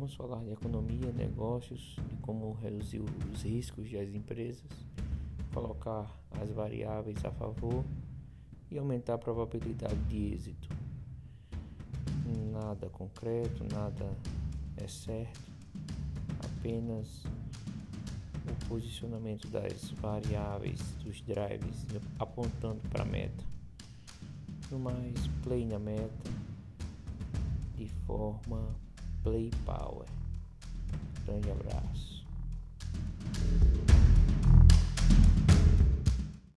Vamos falar de economia, negócios e como reduzir os riscos das empresas, colocar as variáveis a favor e aumentar a probabilidade de êxito. Nada concreto, nada é certo, apenas o posicionamento das variáveis, dos drives apontando para a meta. No mais, play na meta de forma Play Power. Grande abraço.